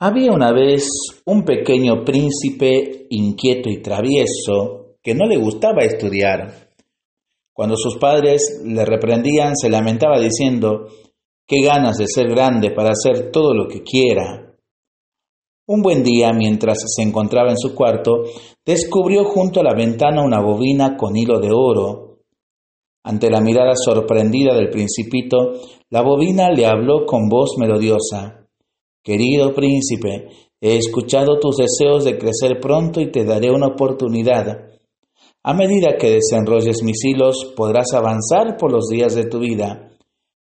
Había una vez un pequeño príncipe inquieto y travieso que no le gustaba estudiar. Cuando sus padres le reprendían, se lamentaba diciendo, qué ganas de ser grande para hacer todo lo que quiera. Un buen día, mientras se encontraba en su cuarto, descubrió junto a la ventana una bobina con hilo de oro. Ante la mirada sorprendida del principito, la bobina le habló con voz melodiosa. Querido príncipe, he escuchado tus deseos de crecer pronto y te daré una oportunidad. A medida que desenrolles mis hilos podrás avanzar por los días de tu vida.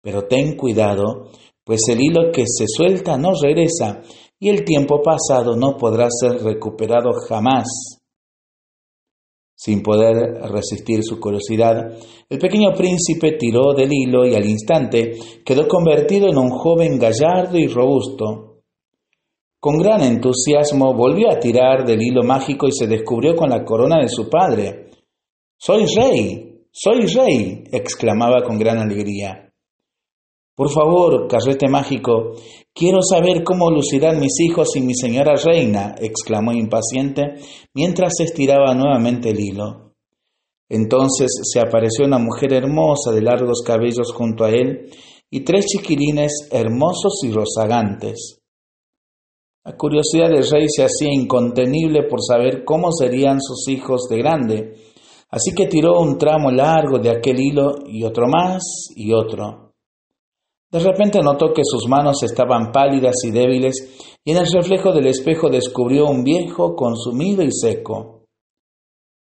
Pero ten cuidado, pues el hilo que se suelta no regresa y el tiempo pasado no podrá ser recuperado jamás. Sin poder resistir su curiosidad, el pequeño príncipe tiró del hilo y al instante quedó convertido en un joven gallardo y robusto. Con gran entusiasmo volvió a tirar del hilo mágico y se descubrió con la corona de su padre. Soy rey, soy rey, exclamaba con gran alegría. Por favor, carrete mágico, quiero saber cómo lucirán mis hijos y mi señora reina, exclamó impaciente mientras estiraba nuevamente el hilo. Entonces se apareció una mujer hermosa de largos cabellos junto a él y tres chiquilines hermosos y rozagantes. La curiosidad del rey se hacía incontenible por saber cómo serían sus hijos de grande, así que tiró un tramo largo de aquel hilo y otro más y otro. De repente notó que sus manos estaban pálidas y débiles y en el reflejo del espejo descubrió un viejo consumido y seco.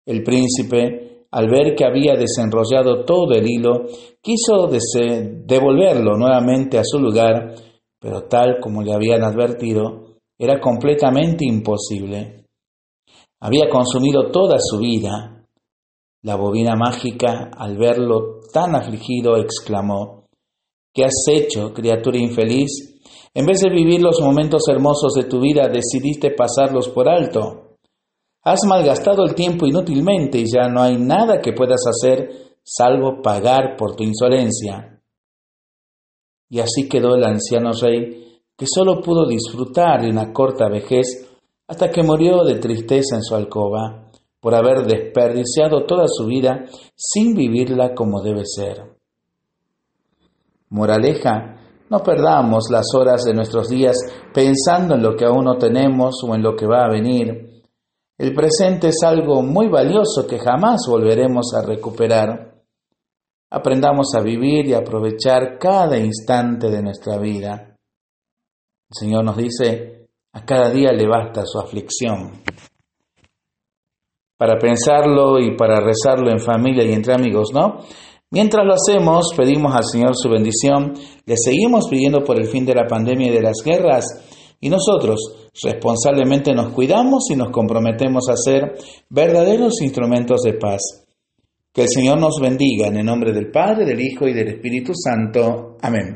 El príncipe, al ver que había desenrollado todo el hilo, quiso devolverlo nuevamente a su lugar, pero tal como le habían advertido, era completamente imposible. Había consumido toda su vida. La bobina mágica, al verlo tan afligido, exclamó, ¿Qué has hecho, criatura infeliz? En vez de vivir los momentos hermosos de tu vida, decidiste pasarlos por alto. Has malgastado el tiempo inútilmente y ya no hay nada que puedas hacer salvo pagar por tu insolencia. Y así quedó el anciano rey que solo pudo disfrutar de una corta vejez hasta que murió de tristeza en su alcoba por haber desperdiciado toda su vida sin vivirla como debe ser. Moraleja, no perdamos las horas de nuestros días pensando en lo que aún no tenemos o en lo que va a venir. El presente es algo muy valioso que jamás volveremos a recuperar. Aprendamos a vivir y aprovechar cada instante de nuestra vida. El Señor nos dice, a cada día le basta su aflicción. Para pensarlo y para rezarlo en familia y entre amigos, ¿no? Mientras lo hacemos, pedimos al Señor su bendición, le seguimos pidiendo por el fin de la pandemia y de las guerras, y nosotros responsablemente nos cuidamos y nos comprometemos a ser verdaderos instrumentos de paz. Que el Señor nos bendiga en el nombre del Padre, del Hijo y del Espíritu Santo. Amén.